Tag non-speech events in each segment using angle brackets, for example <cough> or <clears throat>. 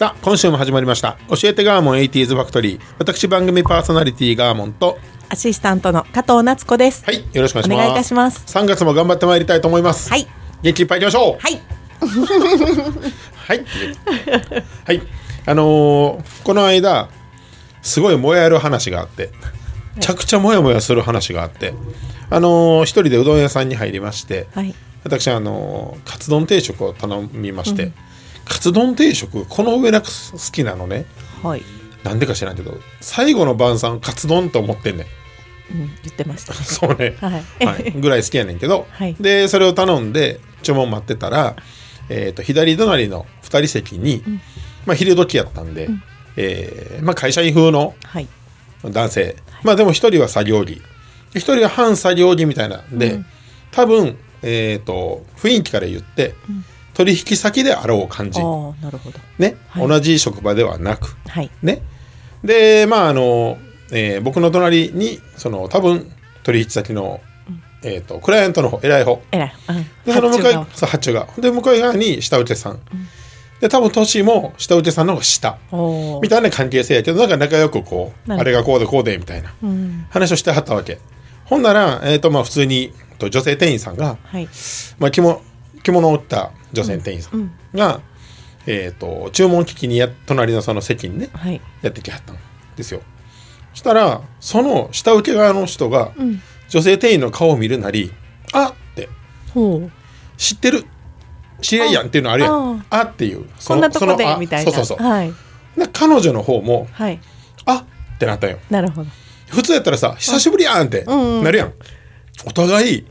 さあ今週も始まりました教えてガーモン 80s ファクトリー私番組パーソナリティガーモンとアシスタントの加藤夏子です。はいよろしくお願いしますお願いいたします3月も頑張ってまいりたいと思いますはい。元気いっぱいいきましょうはい。はい。はい。あのーこの間、すごい燃える話があって、めちゃくちゃモヤモヤする話があって、あのー一人でうどん屋さんに入りまして、はい。私、あのーカツ丼定食を頼みまして、カツ丼定食、この上なく好きなのね。はい。なんでか知らんけど、最後の晩餐、カツ丼と思ってんねん。うん、言ってましたね。<laughs> そうね、はい。はい、ぐらい好きやねんけど、はい。でそれを頼んで注文待ってたら、えー、と左隣の2人席に、まあ、昼時やったんで、えーまあ、会社員風のはい。男性、まあでも1人は作業着。1人は半作業着みたいなんで、多分、えー、と雰囲気から言って、取引先であろう感じ、なるほど。ね？はい同じ職場ではなく。はい。ね？で、まあ、あの、えー僕の隣に、その、多分、取引先の、えっ、と、クライアントの方、偉い方。えらい。うん。で、その向かい発、そう、発注が。で、向かい側に下請けさん。で、多分、年も下請けさんの方が下。みたいな関係性やけど、なんか仲良くこう、あれがこうでこうで、みたいなうん。話をしてはったわけ。ほんなら、えっ、と、まあ、普通に、と女性店員さんが、はい。まあ、着物着物を着た女性店員さんが、えっ、と、注文聞きにや、隣のその席にね、はい。やってきはったんですよ。そしたら、その下請け側の人が、うん。女性店員の顔を見るなり、あって、ほう。知ってる？知り合いやんっていうのあるやん。あっていう。そのこんなとこでそのあみたいな。そうそうそう。はい。で彼女の方も、はい。あってなったよ。なるほど。普通やったらさ、久しぶりやんってうんうんなるやん。お互い、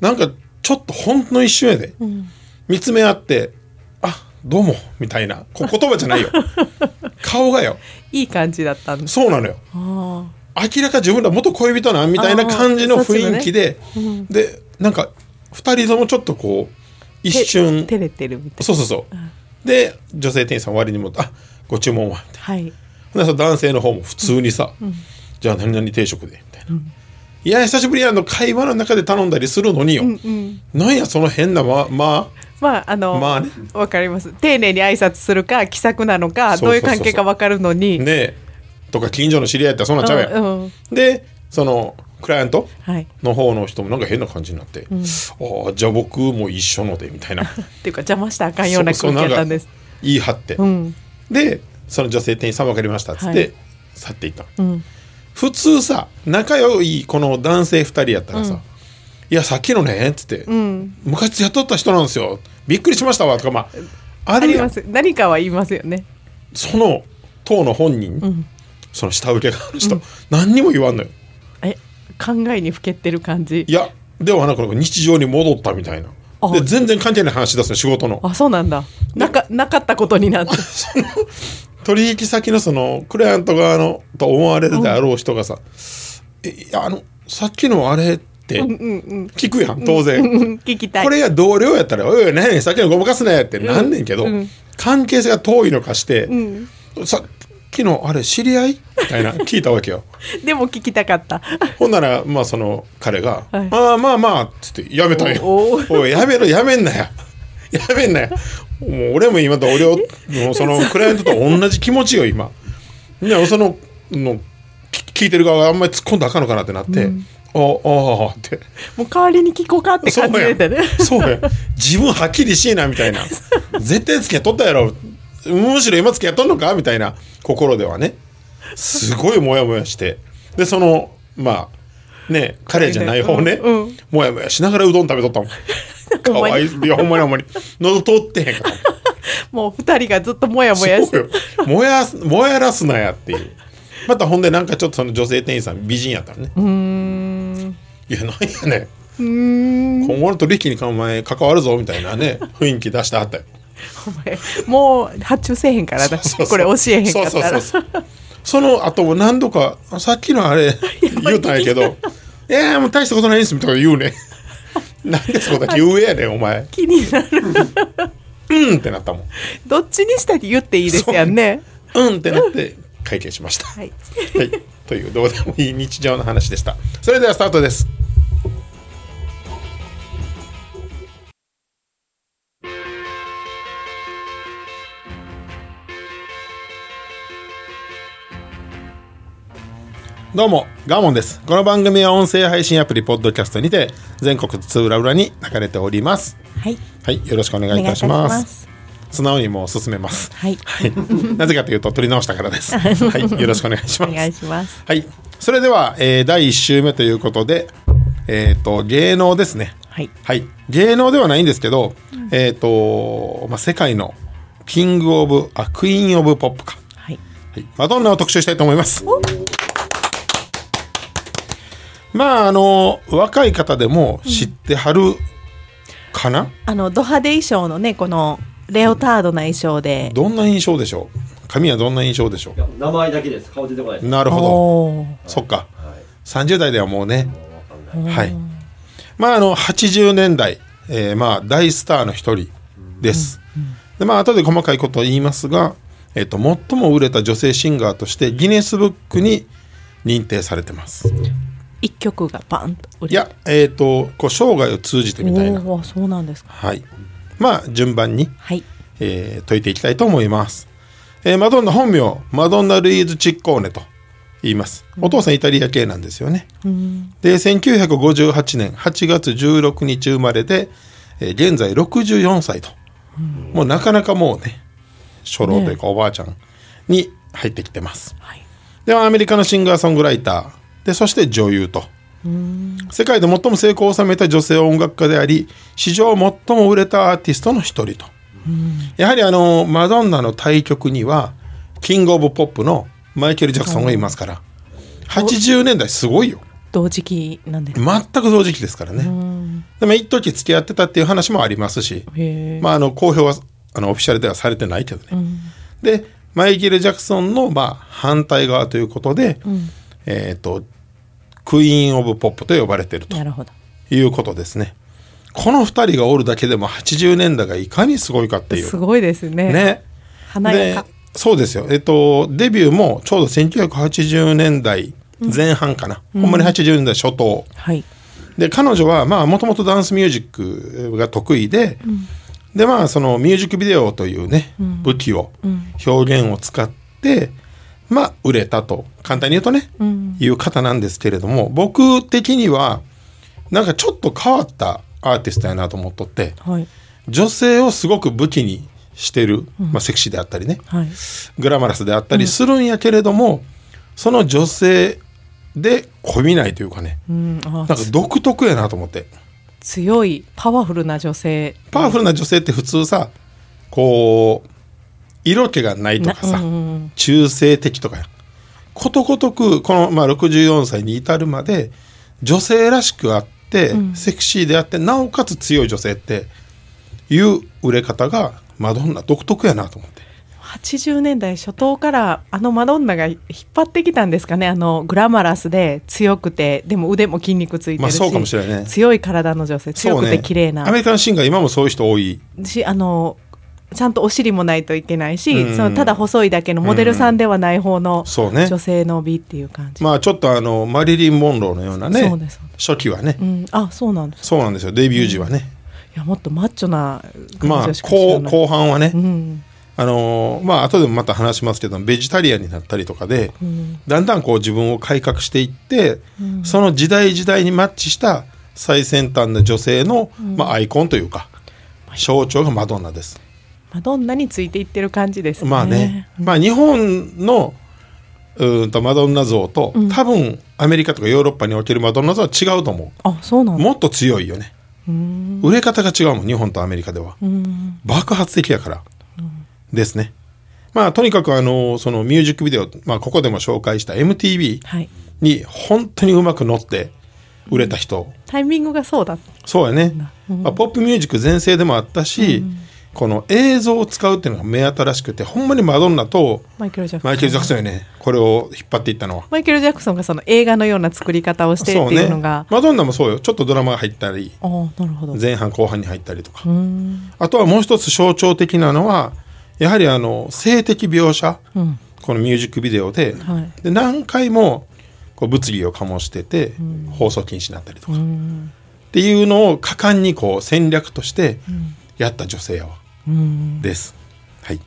なんかちょっとほんの一瞬やで、うん。見つめ合って、あどうも、みたいな。こ <laughs> 言葉じゃないよ。顔がよ。いい感じだったんです。そうなのよ。あ明らか自分ら元恋人なんみたいな感じの雰囲気で、でなんか二人ともちょっとこうあ。一瞬照れてるみたいそうそうそう、で女性店員さん割にも「あご注文は」みたいな。はい。男性の方も普通にさ「じゃあ何々定食で」みたいな、いや久しぶりやの会話の中で頼んだりするのによ、うん。なんやその変なまままあ、あの、まあねわかります。丁寧に挨拶するか、気さくなのか、どういう関係かわかるのに。ねえとか近所の知り合いやったらそんなんちゃうやん、うんうんでそのクライアントはい。の方の人もなんか変な感じになって、ああじゃあ僕も一緒のでみたいな <laughs> っていうか邪魔したらあかんような空気やったんです。言い張って、うん。でその女性店員さん分かりましたっつって、はい去っていったうん。普通さ仲良いこの男性2人やったらさ「いやさっきのね」っつって、うん。昔雇った人なんですよびっくりしましたわ」とかまああります。何かは言いますよね。その当の本人、んその下請け側の人、何にも言わんのよえ、考えにふけってる感じ？い。やではなく日常に戻ったみたいなあで全然関係ない話出すの仕事のあ、そうなんだ。なか、なかったことになって。<laughs> 取引先のそのクライアント側のと思われるであろう人がさ「えいやあのさっきのあれ」って聞くやん当然、うん。聞きたい。これが同僚やったら「おいおい何やさっきのごまかすね」ってなんねんけど、うん関係性が遠いのかしてうん。「さっきのあれ知り合い?」みたいな <laughs> 聞いたわけよ。でも聞きたかった。ほんならまあその彼が「はいああまあまあ」っつってやめたんよ。おいやめろやめんなよ。<laughs> やめんなよ。もう俺も今同僚のそのクライアントと同じ気持ちよ今。でもそののき聞いてる側があんまり突っ込んだらあかんのかなってなって「ああああ」って。もう代わりに聞こうかって感じでたね。そうや。自分はっきりしいなみたいな。絶対付き合っとったやろ。むしろ今付き合っとんのかみたいな。心ではね。すごいモヤモヤして。でそのまあね彼じゃない方ね、うんうん。モヤモヤしながらうどん食べとったもんかわいい。いやほんまにほんまに。喉通ってへんからもう二人がずっともやもやし。てそうよ。燃やす燃やらすなやっていう。またほんでなんかちょっとその女性店員さん美人やったのね。うーん。いやなんやねん。今後の取引に関わるぞみたいなね雰囲気出してはったよ。お前もう発注せえへんからなそうそうこれ教えへんかったそうらそうそう。その後も何度かあさっきのあれ <laughs> 言うたんやけど「いやもう大したことないです」みたいな言うねなんでそこだけ言うやねんお前。<laughs> 気になる。うんってなったもん。どっちにしたって言っていいですやんね。う。んってなって会計しました。はい。はい、というどうでもいい日常の話でした。それではスタートですどうもガーモンです。この番組は音声配信アプリポッドキャストにて全国津々浦々に流れております。はい。はいよろしくお願いいたします。素直にもう進めます。はい。はい、<laughs> なぜかというと取り直したからです。<laughs> はい。よろしくお願いします。お願いします。はい。それでは、えー第1週目ということで、えっ、と、芸能ですね。はい。はい。芸能ではないんですけど、えっ、と、まあ、世界のキングオブ、あ、クイーンオブポップか。はい。はい。マドンナを特集したいと思います？まあ、あの、若い方でも知ってはるかな、あのド派手衣装のねこのレオタードな衣装でどんな印象でしょう？髪はどんな印象でしょいや名前だけです顔出てこないですうなるほど。そっか。30代ではもうね、はい。まあ、あの、80年代、えーまあ、大スターの一人です。で、まあ、後で細かいことを言いますが、えっ、と、最も売れた女性シンガーとして、ギネスブックに認定されてます。一曲がパンと売れいや、えっ、と、こう、生涯を通じてみたいな。そうなんですかはい。まあ、順番に、はいえー解いていきたいと思います。えーマドンナ本名、マドンナ・ルイーズ・チッコーネと言います。お父さんイタリア系なんですよね。で、1958年8月16日生まれで、えー現在64歳と。もうなかなかもうね、初老というかおばあちゃんに入ってきてます。はいではアメリカのシンガーソングライターでそして女優と。世界で最も成功を収めた女性音楽家であり史上最も売れたアーティストの一人と。やはりあのマドンナの対局にはキング・オブ・ポップのマイケル・ジャクソンがいますから。80年代すごいよ。同時期なんです全く同時期ですからね。でも一時付き合ってたっていう話もありますし。まあ、あの公表はあのオフィシャルではされてないけどね。でマイケル・ジャクソンの、まあ、反対側ということで、えっ、とクイーン・オブ・ポップと呼ばれているということですね。この2人がおるだけでも80年代がいかにすごいかっていう。すごいですねね。で華やかそうですよ。えっと、デビューもちょうど1980年代前半かな。ほんまに80年代初頭。はいで彼女はまあもともとダンスミュージックが得意で、でまあそのミュージックビデオというね、武器を、表現を使ってまあ売れたと簡単に言うとね、いう方なんですけれども僕的にはなんかちょっと変わったアーティストやなと思っとってはい。女性をすごく武器にしてる、まあ、セクシーであったりねはい。グラマラスであったりするんやけれども、その女性でこびないというかねうん。あなんか独特やなと思って。強いパワフルな女性。パワフルな女性って普通さこう色気がないとかさ、中性的とかや。ことごとくこの、まあ、64歳に至るまで女性らしくあって、セクシーであってなおかつ強い女性っていう売れ方がマドンナ独特やなと思って。80年代初頭からあのマドンナが引っ張ってきたんですかね。あのグラマラスで強くてでも腕も筋肉ついてるし、まあそうかもしれないね。強い体の女性強くて綺麗な。アメリカのシンガー今もそういう人多い。しあのちゃんとお尻もないといけないし、うん。そのただ細いだけのモデルさんではない方の女性の美っていう感じ、まあちょっとあのマリリン・モンローのようなね初期はね、うん、あそうなんです。そうなんですよ。デビュー時はね、いやもっとマッチョなまあ後後半はね、うん。あのーまあ後でもまた話しますけどベジタリアンになったりとかで、だんだんこう自分を改革していって、その時代時代にマッチした最先端な女性の、まあ、アイコンというか象徴がマドンナです。マドンナについていってる感じですね。まあね、まあ日本のうーんとマドンナ像と、多分アメリカとかヨーロッパにおけるマドンナ像は違うと思あそうなんもっと強いよね。売れ方が違うもん日本とアメリカでは。うん。爆発的やから、ですね。まあとにかくあのそのミュージックビデオ、まあ、ここでも紹介した MTV はい。に本当にうまく乗って売れた人、タイミングがそうだそうやね、まあ、ポップミュージック全盛でもあったし、この映像を使うっていうのが目新しくてほんまにマドンナとマイケル・ジャクソン。マイケル・ジャクソンよね。これを引っ張っていったのは。マイケル・ジャクソンがその映画のような作り方をしてっていうのが、マドンナもそうよ。ちょっとドラマが入ったりああなるほど。前半後半に入ったりとか、うん。あとはもう一つ象徴的なのはやはりあの性的描写、うん。このミュージックビデオで,、はい。で何回もこう物議を醸してて、放送禁止になったりとか、うん。っていうのを果敢にこう戦略としてやった女性やわ、うんです。はい。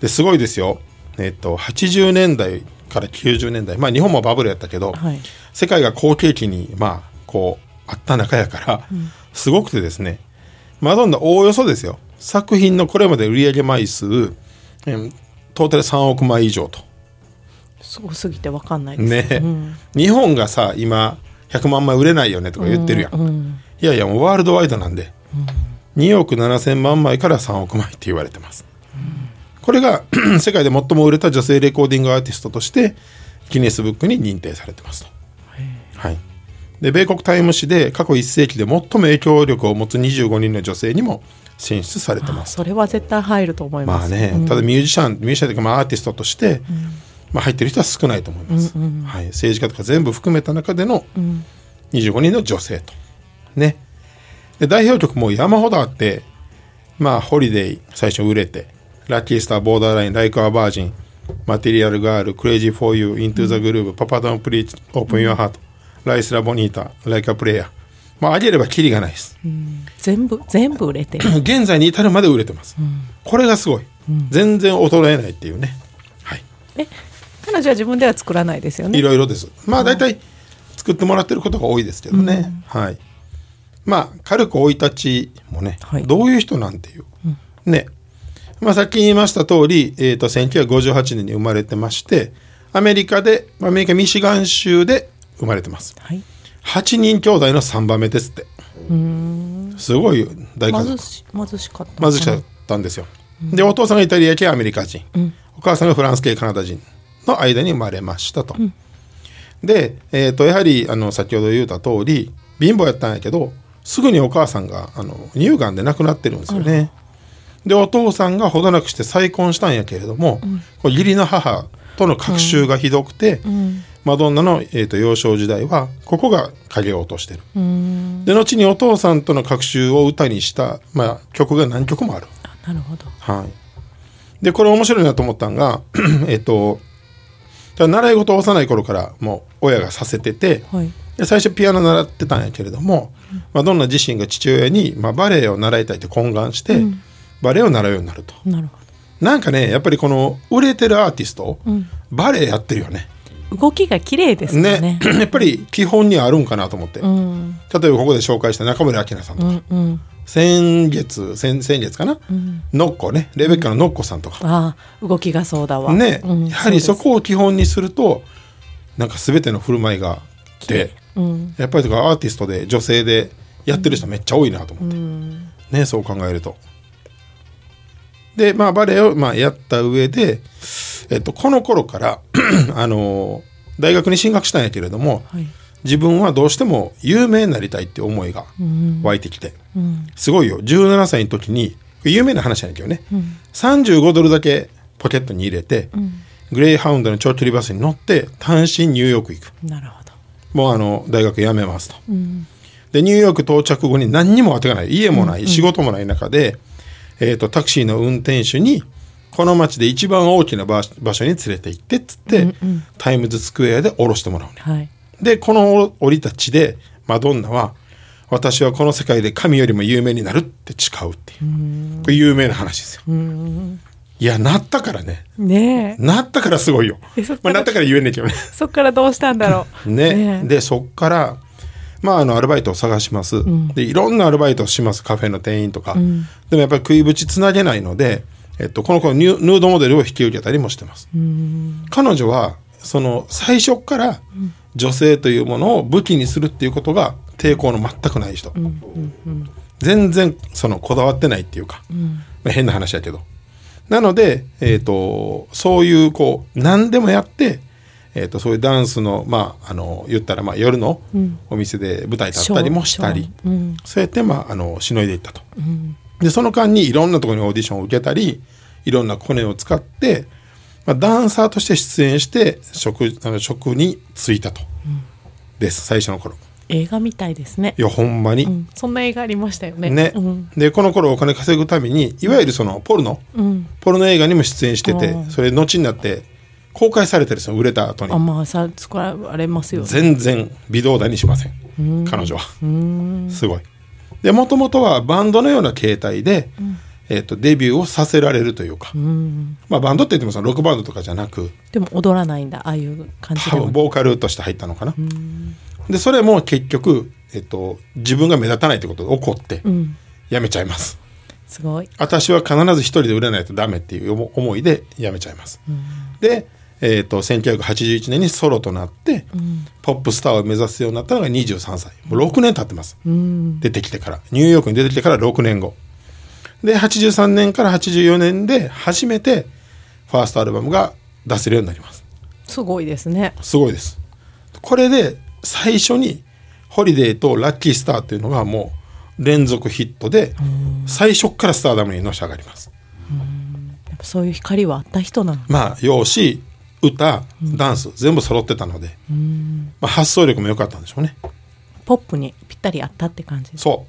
ですごいですよ。えっと80年代から90年代。まあ日本もバブルやったけど、はい。世界が好景気にまあこうあった中やから、すごくてですねマドンナおおよそですよ。作品のこれまで売上枚数、えートータル3億枚以上と。すごすぎてわかんないです。ね、うん。日本がさ今100万枚売れないよねとか言ってるやん、うん。いやいやもうワールドワイドなんで、2億7,000万枚から3億枚って言われてます、これが <clears throat> 世界で最も売れた女性レコーディングアーティストとしてギネスブックに認定されてますと、はい、で米国タイム誌で過去1世紀で最も影響力を持つ25人の女性にも選出されてますそれは絶対入ると思います。まあね、ただミュージシャンミュージシャンというかまあアーティストとして、まあ、入ってる人は少ないと思います、はい、政治家とか全部含めた中での25人の女性と。ねで代表曲も山ほどあってまあホリデー最初売れてラッキースターボーダーラインライクアバージンマテリアルガールクレイジーフォーユーイントゥザグルーブパパドンプリーチオープンユアハートライスラボニータライカプレイヤー。まああげればキリがないです。全部全部売れてる。<clears throat> 現在に至るまで売れてます、これがすごい、全然衰えないっていうね。はい。え彼女は自分では作らないですよね。いろいろです。まあ大体作ってもらってることが多いですけどね、はいまあ軽く生い立ちもね、はい。どういう人なんていう、ね。まあさっき言いました通り、えー、と1958年に生まれてましてアメリカでまあアメリカミシガン州で生まれてます。はい。8人兄弟の3番目ですって。すごい大家族。貧し貧しかった。貧しかったんですよ。でお父さんがイタリア系アメリカ人、お母さんがフランス系カナダ人の間に生まれましたと。で、えー、とやはりあの先ほど言った通り貧乏やったんやけどすぐにお母さんがあの乳がんで亡くなってるんですよね。でお父さんがほどなくして再婚したんやけれども、こう義理の母との隔週がひどくて、マドンナの、えー、と幼少時代はここが影を落としてる。で後にお父さんとの隔週を歌にした、まあ、曲が何曲もある。あなるほど。はい、でこれ面白いなと思ったんが <clears throat> えっと習い事を幼い頃からもう親がさせてて、はいで最初ピアノ習ってたんやけれども、まあ、どんな自身が父親に、まあ、バレエを習いたいって懇願して、バレエを習うようになると。なるほなんかねやっぱりこの売れてるアーティスト、バレエやってるよね。ど動きが綺麗ですよね。ね。<clears throat> やっぱり基本にあるんかなと思って、うん。例えばここで紹介した中村明菜さんとか、うんうん。先月先先月かな、ノッコね。レベッカのノッコさんとか、ああ動きがそうだわ。ね、うんやはりそこを基本にするとなんか全ての振る舞いがですうん。やっぱりとかアーティストで女性でやってる人めっちゃ多いなと思って、ねそう考えると。でまあバレエをまあやった上で、えっと、この頃から <clears throat> あの大学に進学したんやけれども、はい。自分はどうしても有名になりたいって思いが湧いてきて、うん。すごいよ。17歳の時に有名な話なんやけどね、35ドルだけポケットに入れて、グレイハウンドの長距離バスに乗って単身ニューヨーク行く。なるほどもうあの大学辞めますと、でニューヨーク到着後に何にも当てがない。家もない、仕事もない中で、えー、とタクシーの運転手にこの街で一番大きな場場所に連れて行ってっつって、タイムズスクエアで降ろしてもらうねはい。でこの降りた地でマドンナは私はこの世界で神よりも有名になるって誓うっていう。これ有名な話ですよいやなったからね。ねえ。なったからすごいよ。えそっ、からまあ、なったから言えんねんけどね。そっからどうしたんだろう。<laughs> ね。でそっからまああのアルバイトを探します、でいろんなアルバイトをしますカフェの店員とか、でもやっぱり食いぶちつなげないので、えっと、この子ヌーヌードモデルを引き受けたりもしてます。彼女はその最初から女性というものを武器にするっていうことが抵抗の全くない人、全然そのこだわってないっていうか、まあ変な話やけどなので、えっ、と、そういう、こう、何でもやって、えっ、と、そういうダンスの、まあ、あの、言ったら、まあ、夜のお店で舞台立ったりもしたり、うんそうやって、まあ、あの、しのいでいったと。で、その間にいろんなところにオーディションを受けたり、いろんなコネを使って、まあ、ダンサーとして出演して、職、あの職に就いたと。です、最初の頃。映画みたいですね。い。や、ほんまに。うん、そんな映画ありましたよね。ね、うん、でこの頃お金稼ぐためにいわゆるそのポルノ、うん、ポルノ映画にも出演しててそれ後になって公開されてるんですよ売れた後に。あ、まあさ作られますよね。全然微動だにしません。彼女は。うん、すごい。でもともとはバンドのような形態で、えっとデビューをさせられるというか、うん、まあ、バンドって言ってもそのロックバンドとかじゃなく。でも踊らないんだ、ああいう感じでも多分。ボーカルとして入ったのかな、でそれも結局、えっと、自分が目立たないってことで怒ってうん、やめちゃいます、すごい。私は必ず一人で売れないとダメっていう思思いでやめちゃいます。で、えー、と1981年にソロとなって、ポップスターを目指すようになったのが23歳。もう6年経ってます、うん、出てきてから。ニューヨークに出てきてから6年後。で83年から84年で初めてファーストアルバムが出せるようになります。すごいですね。すごいです。これで最初に「ホリデー」と「ラッキースター」っていうのがもう連続ヒットで最初っからスターダムにのし上がります。やっぱそういう光はあった人なの。まあ容姿歌ダンス全部揃ってたので、まあ、発想力も良かったんでしょうね。ポップにぴったりあったって感じ。そ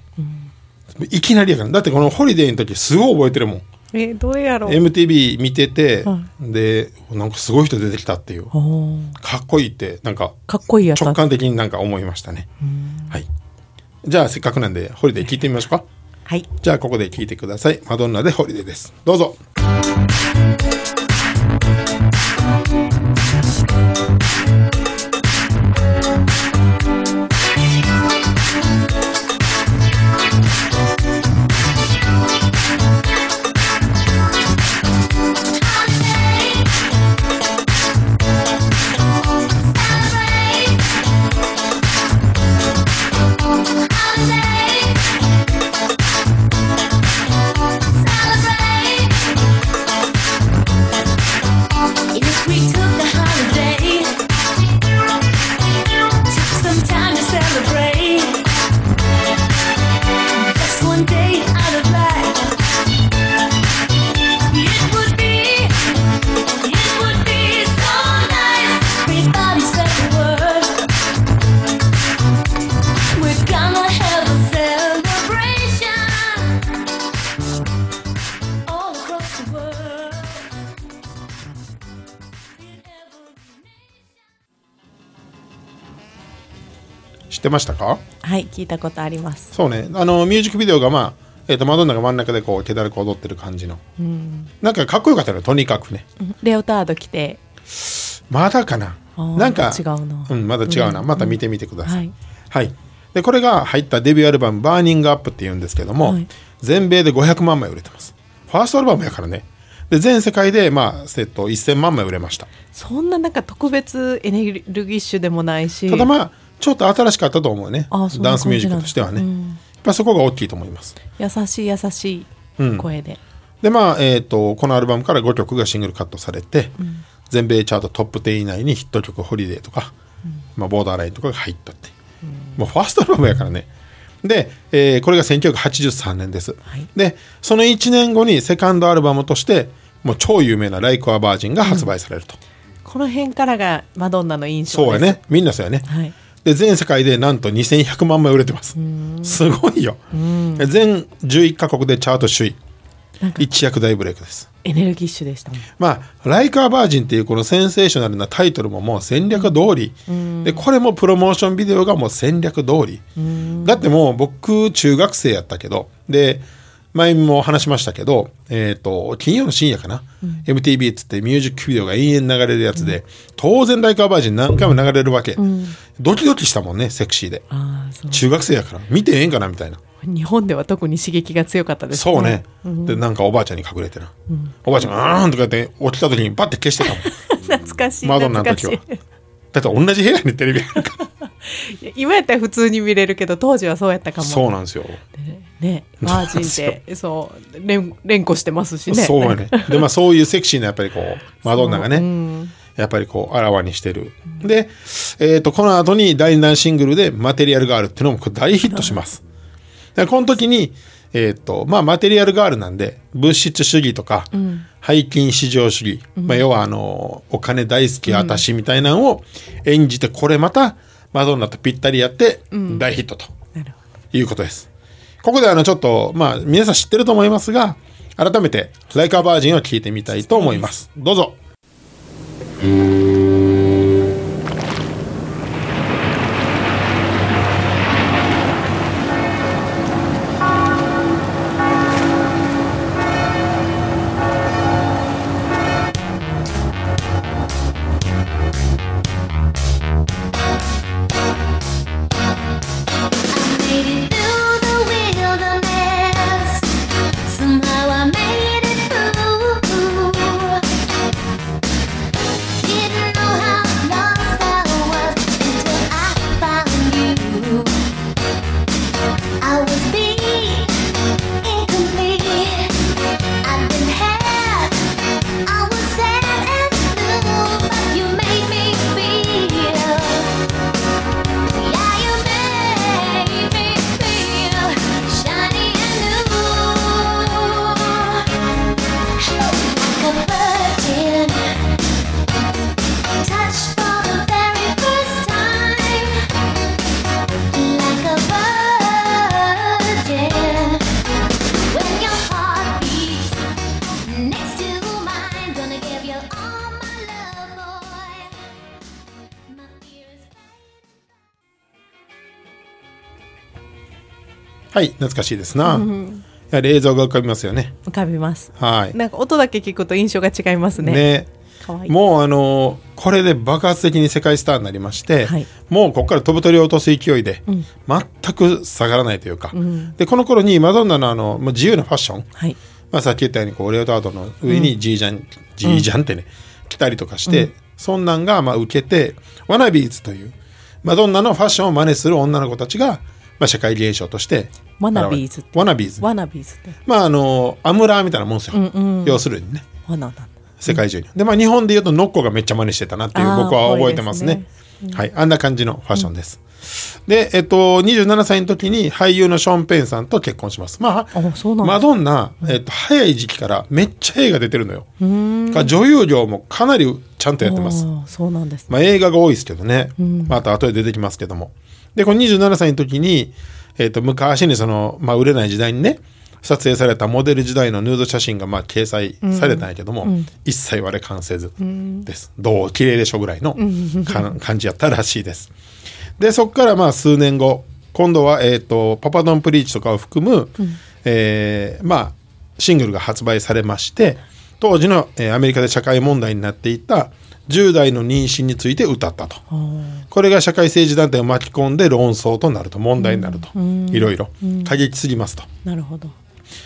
う、いきなりやからだってこのホリデーの時すごい覚えてるもんえどれやろう？MTV 見てて、はでなんかすごい人出てきたっていう。かっこいいってなんかかっこいいやつ。直感的になんか思いましたね。はい。じゃあせっかくなんでホリデー聞いてみましょうか。はい。じゃあここで聞いてください。マドンナでホリデーです。どうぞましたか？はい、聞いたことあります。そうね。あのミュージックビデオがまあ、えー、とマドンナが真ん中でこう気だるく踊ってる感じの。うん、なんかかっこよかったの？とにかくね。レオタード着て、まだかな？なんか違うな。うん、まだ違うな、うん。また見てみてください、はい。はい。でこれが入ったデビューアルバム「バーニングアップっていうんですけども、はい。全米で500万枚売れてます。ファーストアルバムやからね。で全世界でまあえっと1000万枚売れました。そんななんか特別エネルギッシュでもないし。ただまあちょっと新しかったと思うね。ダンスミュージックとしてはね、うん。やっぱそこが大きいと思います。優しい優しい声で。でまあえっ、とこのアルバムから5曲がシングルカットされて、全米チャートトップ10以内にヒット曲「ホリデー」とか、まあ、ボーダーラインとかが入ったって、もうファーストアルバムやからね。で、えーこれが1983年です、はい。でその1年後にセカンドアルバムとしてもう超有名な「ライク・ア・バージン」が発売されると、この辺からがマドンナの印象です。そうやね。みんなそうやね、はい。で全世界でなんと2100万枚売れてます。すごいよ。全11カ国でチャート首位。一躍大ブレイクです。エネルギッシュでした。まあ「ライカーバージン」っていうこのセンセーショナルなタイトルももう戦略通り、でこれもプロモーションビデオがもう戦略通り、だってもう僕中学生やったけど。で前も話しましたけど、えっと金曜の深夜かな、MTV っつってミュージックビデオが延々流れるやつで、当然「ライカーバージン」何回も流れるわけ、ドキドキしたもんねセクシーで。中学生やから。見てええんかなみたいな。日本では特に刺激が強かったですそうね、でなんかおばあちゃんに隠れてな、おばあちゃんが「あーん」とか言って起きた時にバッて消してたもん。<laughs> 懐かしい。マドンナの時はだって同じ部屋にテレビあるから <laughs> 今やったら普通に見れるけど当時はそうやったかもそうなんですよ。ねマージンってそう連連呼してますしねそうやね。で、まあそういうセクシーなやっぱりこう、マドンナがね、うんやっぱりこう、あらわにしてる。で、えっ、と、この後に第2弾シングルでマテリアルガールっていうのも大ヒットします。でこの時に、えっ、と、まあマテリアルガールなんで、物質主義とか、背筋至上主義、まあ要はあの、お金大好き私みたいなのを演じて、これまたマドンナとぴったりやって、大ヒットと。いうことです。ここであのちょっと、まあ皆さん知ってると思いますが、改めて、ライカーバージンを聞いてみたいと思います。どうぞ。はい、懐かしいですな。やはり映像が浮かびますよね。浮かびます。はい。なんか音だけ聞くと印象が違いますね。ね。いい。もうあのこれで爆発的に世界スターになりまして、はい。もうここから飛ぶ鳥を落とす勢いで、全く下がらないというか、でこの頃にマドンナのあのもう自由なファッション、はい。まあ、さっき言ったようにこうレオタードの上にジージャン、ジージャンってね、着たりとかして、そんなんがまあ受けてワナビーズというマドンナのファッションを真似する女の子たちが、まあ、社会現象として wannabes wannabes。wannabes まああのアムラーみたいなもんですよ、要するにね。世界中に、でまあ日本で言うとノッコがめっちゃ真似してたなっていう僕は覚えてますね。はい。あんな感じのファッションです、でえっと27歳の時に俳優のショーン・ペンさんと結婚します。まああマドンナ、えっと、早い時期からめっちゃ映画出てるのよ。女優業もかなりちゃんとやってます。そうなんですね。まあ、映画が多いですけどね、まあ、あと後で出てきますけどもでこの27歳の時に、えっと昔にその、まあ、売れない時代にね撮影されたモデル時代のヌード写真がまあ掲載されたんやけども、一切割れ完成ずです、どう綺麗でしょぐらいのか <laughs> 感じやったらしいです。でそこからまあ数年後今度は、えっとパパドンプリーチとかを含む、えーまあシングルが発売されまして当時の、えーアメリカで社会問題になっていた10代の妊娠について歌ったと。これが社会政治団体を巻き込んで論争となると問題になると、いろいろ。過激すぎますと、なるほど。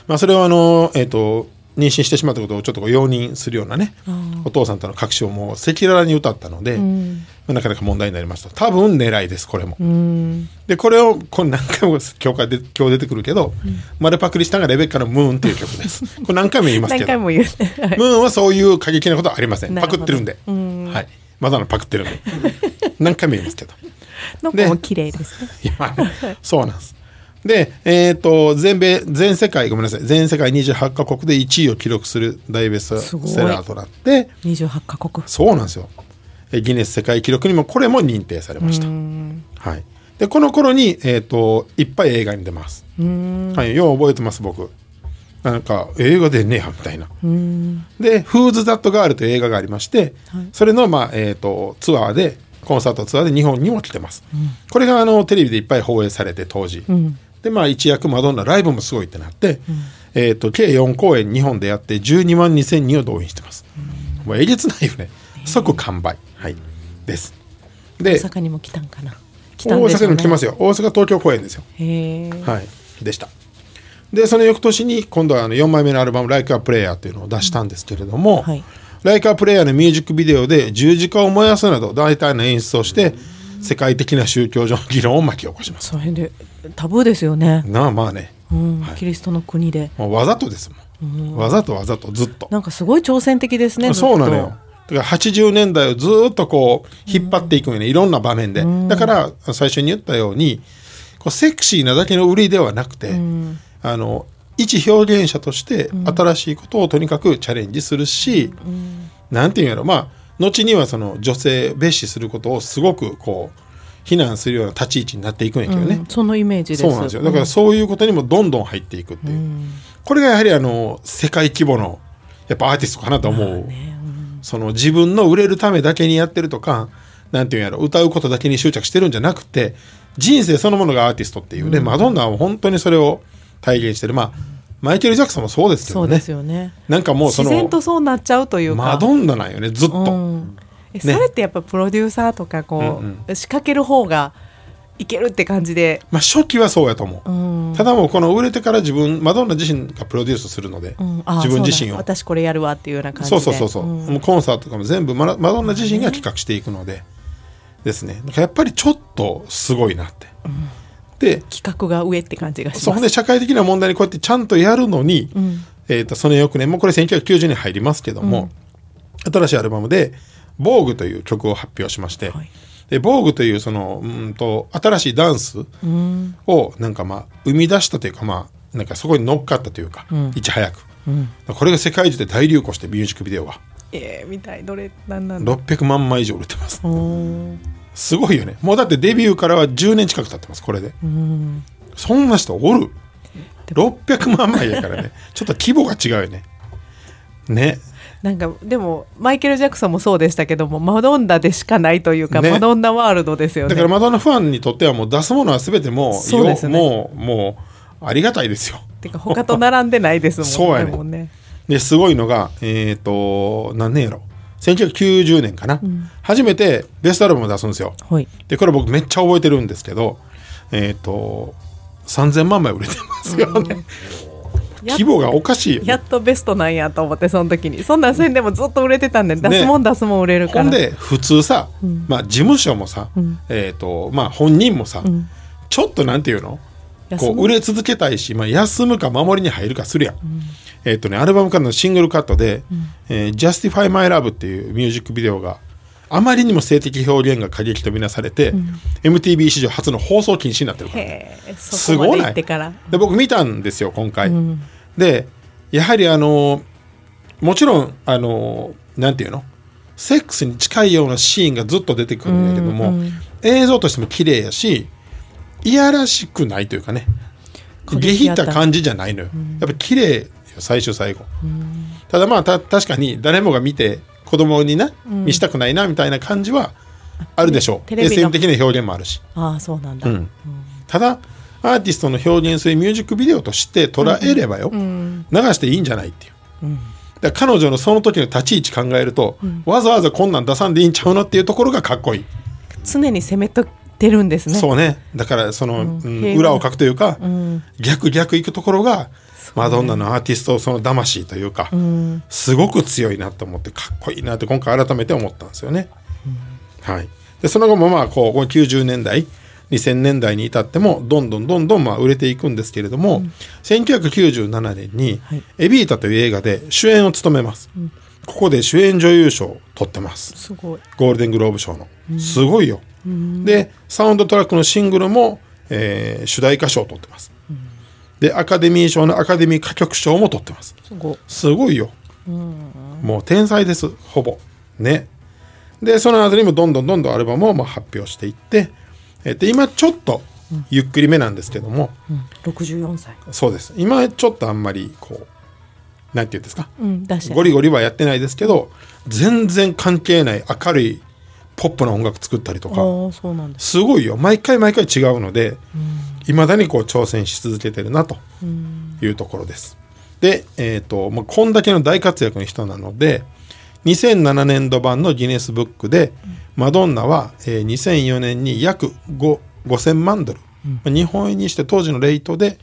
まあ、それをあの、えー、と妊娠してしまったことをちょっと容認するようなねお父さんとの確証も赤裸々に歌ったので、まあなかなか問題になりました多分狙いですこれも。でこれをこれ何回も今日で今日出てくるけど、丸パクリしたのがレベッカの「ムーン」っていう曲です。<laughs> これ何回も言いますけど <laughs> ムーンはそういう過激なことはありません。パクってるんで。はい。まだのパクってるんで。<laughs> 何回も言いますけど。の子も綺麗ですねそうなんです。で、えっ、と、全米、全世界、ごめんなさい、全世界28カ国で1位を記録する大ベストセラーとなって、28カ国そうなんですよ。えギネス世界記録にもこれも認定されました。はい。で、この頃に、えっ、と、いっぱい映画に出ます。はい、よう覚えてます、僕。なんか、映画でねえや、みたいな。で「フーズ・ザット・ガール」という映画がありまして、それの、まあえー、とツアーでコンサートツアーで日本にも来てます、これがあのテレビでいっぱい放映されて当時、でまあ一躍マドンナライブもすごいってなって、えー、と計4公演日本でやって12万2000人を動員してます、もうえげつないよね即完売、はい、です。で大阪にも来たんかな？来大たんね。阪にも来ますよ。大阪東京公演ですよ。はい、でした。でその翌年に今度はあの4枚目のアルバム「Like a Prayer」っていうのを出したんですけれども「はい。Like a Prayer」のミュージックビデオで十字架を燃やすなど大胆な演出をして世界的な宗教上の議論を巻き起こします。それでタブーですよね、なあまあね、うんはい。キリストの国で。もうわざとですもん。わざとわざとずっと。なんかすごい挑戦的ですねそうなのよ。だから80年代をずっとこう引っ張っていくよね、いろんな場面で。だから最初に言ったように、こうセクシーなだけの売りではなくて、あの、一表現者として新しいことをとにかくチャレンジするし、なんていうんやろ、まあ、後にはその女性蔑視することをすごくこう、非難するような立ち位置になっていくんやけどね。うんそのイメージですそうなんですよ。だからそういうことにもどんどん入っていくっていう。これがやはりあの、世界規模の、やっぱアーティストかなと思う。その自分の売れるためだけにやってるとか、なんていうんやろ、歌うことだけに執着してるんじゃなくて、人生そのものがアーティストっていうね、マドンナは本当にそれを体現してる。まあ、マイケル・ジャクソンもそうですけどねそうです。よねなんかもうそ自然の、とそうなっちゃうというかマドンナなんよね、ずっと。うんえそれってやっぱプロデューサーとかこう、仕掛ける方がいけるって感じで、まあ初期はそうやと思う。うん。ただもうこの売れてから自分、マドンナ自身がプロデュースするので、うん。あ自分自身を。私これやるわっていうような感じで。そうそうそうそう、ん。もうコンサートとかも全部マドンナ自身が企画していくので、ですね。やっぱりちょっとすごいなって、で企画が上って感じがしそこますで社会的な問題にこうやってちゃんとやるのに、えー、とその翌年もうこれ1990年入りますけども、新しいアルバムで「防具という曲を発表しまして、はいで防具というそのうんと新しいダンスをなんかまあ生み出したというかまあなんかそこに乗っかったというか、いち早く、これが世界中で大流行してミュージックビデオが。えー、みたい。どれなんなんだ？600万枚以上売れてます。すごいよね。もうだってデビューからは10年近く経ってますこれで。うん。そんな人おる？600万枚やからね。ちょっと規模が違うよね。ねなんかでもマイケル・ジャクソンもそうでしたけどもマドンナでしかないというか、ね。マドンナワールドですよね。だからマドンナファンにとってはもう出すものは全てもうそうですね。よもうもうありがたいですよ。てか他と並んでないですもん <laughs> そうやね。でもね。ですごいのがえっ、と何年やろ？1990年かな、初めてベストアルバムを出すんですよ。はい。でこれ僕めっちゃ覚えてるんですけどえっ、と3000万枚売れてますよね、や規模がおかしいやっとベストなんやと思ってその時に。そんなんせんでもずっと売れてたんで、出すもん出すもん売れるから。ほんで普通さ、まあ事務所もさ、えっ、とまあ本人もさ、ちょっとなんていうの？こう売れ続けたいし、まあ、休むか守りに入るかするやん、えっ、とねアルバムからのシングルカットで「えー Justify My Love」っていうミュージックビデオがあまりにも性的表現が過激とみなされて、MTV 史上初の放送禁止になってるからへえそこまですごない？で僕見たんですよ今回、でやはりあのもちろんあのなんていうの？セックスに近いようなシーンがずっと出てくるんだけども、映像としても綺麗やしいやらしくないというかね。下品った感じじゃないのよ、やっぱ綺麗よ最終最後、ただまあた確かに誰もが見て子供にな、見したくないなみたいな感じはあるでしょう。テレビが SM 的な表現もあるし。ああそうなんだ、うん。ただアーティストの表現するミュージックビデオとして捉えればよ、流していいんじゃないっていう、だから彼女のその時の立ち位置考えると、わざわざこんなん出さんでいいんちゃうのっていうところがかっこいい、常に攻めとってるんですね。そうね。だからその、うん。平和裏を書くというか、ん。逆逆いくところが、マドンナのアーティストその魂というか、すごく強いなと思ってかっこいいなって今回改めて思ったんですよね。はい、でその後もまあこうこの90年代2000年代に至ってもどんどんどんどんまあ売れていくんですけれども、1997年にはい「エビータ」という映画で主演を務めます。ここで主演女優賞を取ってます。すごい。ゴールデングローブ賞の、すごいよ、でサウンドトラックのシングルも、えー主題歌賞を取ってます、でアカデミー賞のアカデミー歌曲賞も取ってます。すごい。すごいよ、もう天才です。ほぼ。ね。でその後にもどんどんどんどんアルバムをまあ発表していって、えーで今ちょっとゆっくりめなんですけども、64歳。そうです。今ちょっとあんまりこうなんていうんですか？うん。ゴリゴリはやってないですけど全然関係ない明るいポップな音楽作ったりとか。す。すごいよ。毎回毎回違うのでいま、未だにこう挑戦し続けてるなというところです。で、えーとまあ、こんだけの大活躍の人なので2007年度版のギネスブックで、マドンナは、えー2004年に約5 5000万ドル、まあ日本円にして当時のレートで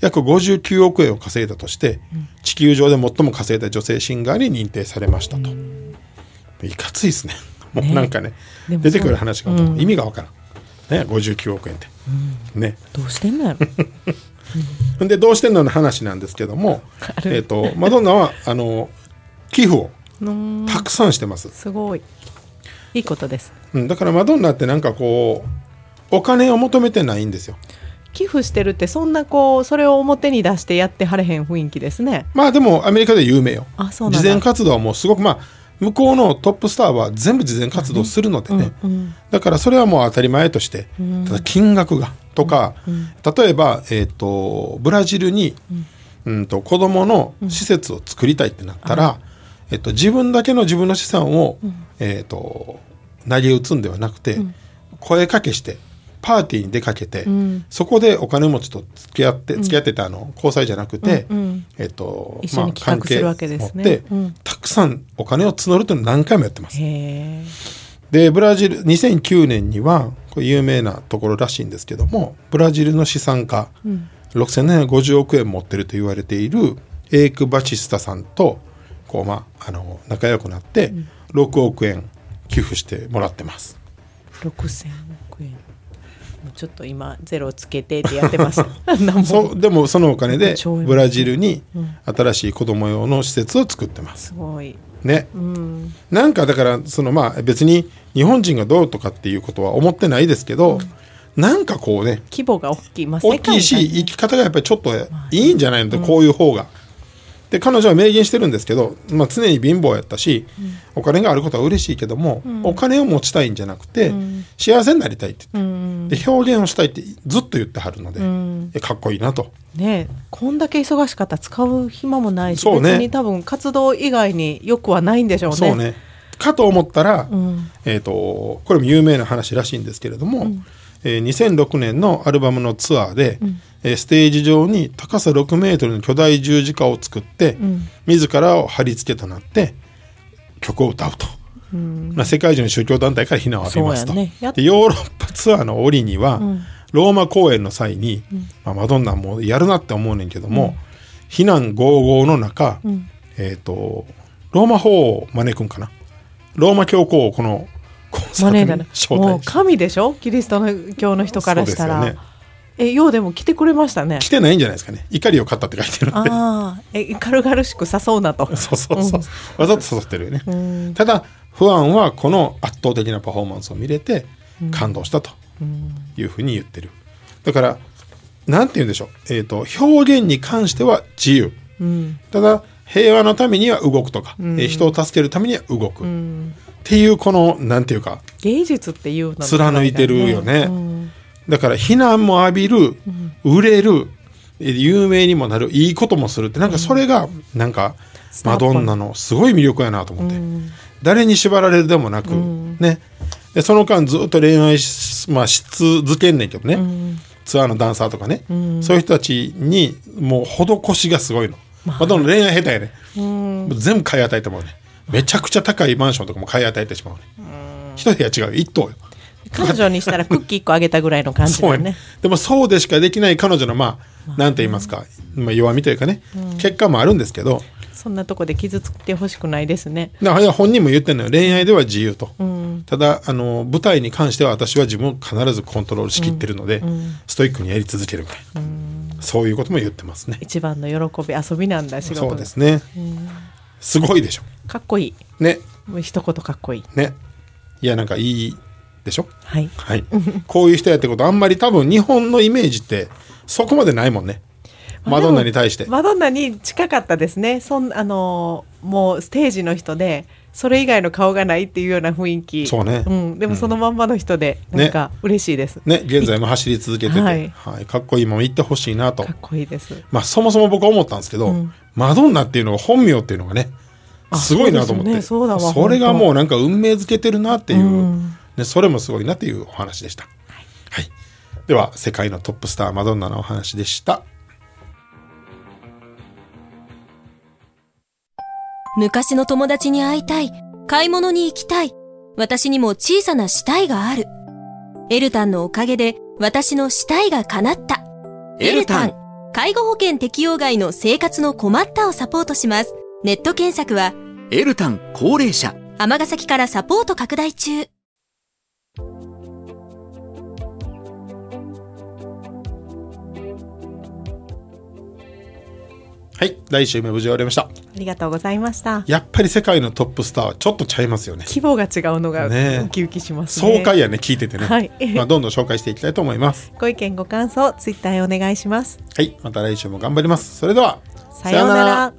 約59億円を稼いだとして、地球上で最も稼いだ女性シンガーに認定されましたと。いかついですね。もうなんかねでも出てくる話がもう。意味がわからん。ね59億円って、ね。どうしてんのやろ。<laughs> でどうしてんのの話なんですけどもえっ、とマドンナはあの寄付をうー。んたくさんしてます、すごいいいことです。うん、だからマドンナってなんかこうお金を求めてないんですよ。寄付してるってそんなこうそれを表に出してやってはれへん雰囲気ですね。まあでもアメリカで有名よ。あそう慈善活動はもうすごくまあ向こうのトップスターは全部慈善活動するのでね、うんだからそれはもう当たり前として、ただ金額がとか、例えば、えー、とブラジルに、うん、と子供の施設を作りたいってなったら、えっと、自分だけの自分の資産を、えー、と投げ打つんではなくて、声かけしてパーティーに出かけて、ん。そこでお金持ちと付き合って付き合ってたあの交際じゃなくて、うんうん。えっと一緒に企画するわけですね。関係を持って、うん。たくさんお金を募るというのを何回もやってます。でブラジル2009年にはこれ有名なところらしいんですけどもブラジルの資産家、6750億円持ってると言われているエーク・バチスタさんとこう、まあ、あの仲良くなって6億円寄付してもらってます。6000億円。ちょっと今ゼロつけてってやってました <laughs> そうでもそのお金でブラジルに新しい子供用の施設を作ってます。すごい。ね、うん。なんかだからそのまあ別に日本人がどうとかっていうことは思ってないですけど、なんかこうね規模が大きい、まあ、大きいし生き方がやっぱりちょっといいんじゃないのってこういう方が。で彼女は明言してるんですけど、まあ、常に貧乏やったし、お金があることは嬉しいけども、お金を持ちたいんじゃなくて、幸せになりたいってで表現をしたいってずっと言ってはるので、かっこいいなと。ねえこんだけ忙しかったら使う暇もないし、ね。別に多分活動以外によくはないんでしょうね。そうね。かと思ったら、うん。えー、とこれも有名な話らしいんですけれども、えー2006年のアルバムのツアーで、えーステージ上に高さ6メートルの巨大十字架を作って、ん。自らを貼り付けとなって曲を歌うと。うん。まあ、世界中の宗教団体から非難を浴びますと、ね。でヨーロッパツアーの折には、ん。ローマ公演の際に、まあ、マドンナもやるなって思うねんけども、非難合々の中、ん。えっ、とローマ法を招くんかな？ローマ教皇をこのコンサートに招待して神でしょ？キリストの教の人からしたら、えようでも来てくれましたね。来てないんじゃないですかね。怒りを買ったって書いてるんで。ああえ軽々しく誘うなと。そうそうそう、わざと誘ってるよね、うん。ただ不安はこの圧倒的なパフォーマンスを見れて感動したというふうに言ってる。だからなんて言うんでしょう、えー、と表現に関しては自由。うん。ただ平和のためには動くとか、えー人を助けるためには動く、っうん。ていうこのなんていうか芸術っていうの貫いてるよね。うんだから非難も浴びる、売れるえー有名にもなるいいこともするってなんかそれがなんかマドンナのすごい魅力やなと思って、うん。誰に縛られるでもなく、ん。ね。でその間ずっと恋愛し,、まあ、し続けんねんけどね、ん。ツアーのダンサーとかね、ん。そういう人たちにもう施しがすごいの、まあ、どんどん恋愛下手やね、うん。全部買い与えてもらうねめちゃくちゃ高いマンションとかも買い与えてしまうね、一部屋違うよ。一棟よ彼女にしたらクッキー1個あげたぐらいの感じだよね。でもそうでしかできない彼女のまあなんて言いますか、まあ、弱みというかね、結果もあるんですけど。そんなとこで傷ついてほしくないですね。だから本人も言ってるのよ。恋愛では自由と、うん。ただあの舞台に関しては私は自分を必ずコントロールしきってるので、ストイックにやり続けるぐらい、そういうことも言ってますね。一番の喜び遊びなんだ仕事。そうですね、すごいでしょ。かっこいい。ね。もう一言かっこいい。ね。いやなんかいいでしょ？はい。はい。<laughs> こういう人やってことあんまり多分日本のイメージってそこまでないもんね。マドンナに対して。マドンナに近かったですね。そんあのーもうステージの人でそれ以外の顔がないっていうような雰囲気。そうね。ん。でもそのまんまの人でなんか嬉しいです。ね現在も走り続けてて、ははい。いかっこいいまま行ってほしいなと。かっこいいです。まあそもそも僕は思ったんですけど、うん。マドンナっていうのが本名っていうのがねあすごいなと思って。そね。そうだわそれがもうなんか運命づけてるなっていう、うんね、それもすごいなっていうお話でした、はいでは世界のトップスターマドンナのお話でした昔の友達に会いたい。買い物に行きたい。私にも小さな死体がある。エルタンのおかげで私の死体が叶った。エルタン介護保険適用外の生活の困ったをサポートします。ネット検索はエルタン高齢者尼崎からサポート拡大中。はい来週目無事終わりました。ありがとうございました。やっぱり世界のトップスターはちょっとちゃいますよね。規模が違うのがウキウキしますね。爽快やね聞いててね、はい。まあ、どんどん紹介していきたいと思います。ご意見ご感想ツイッターへお願いします。はいまた来週も頑張ります。それではさようなら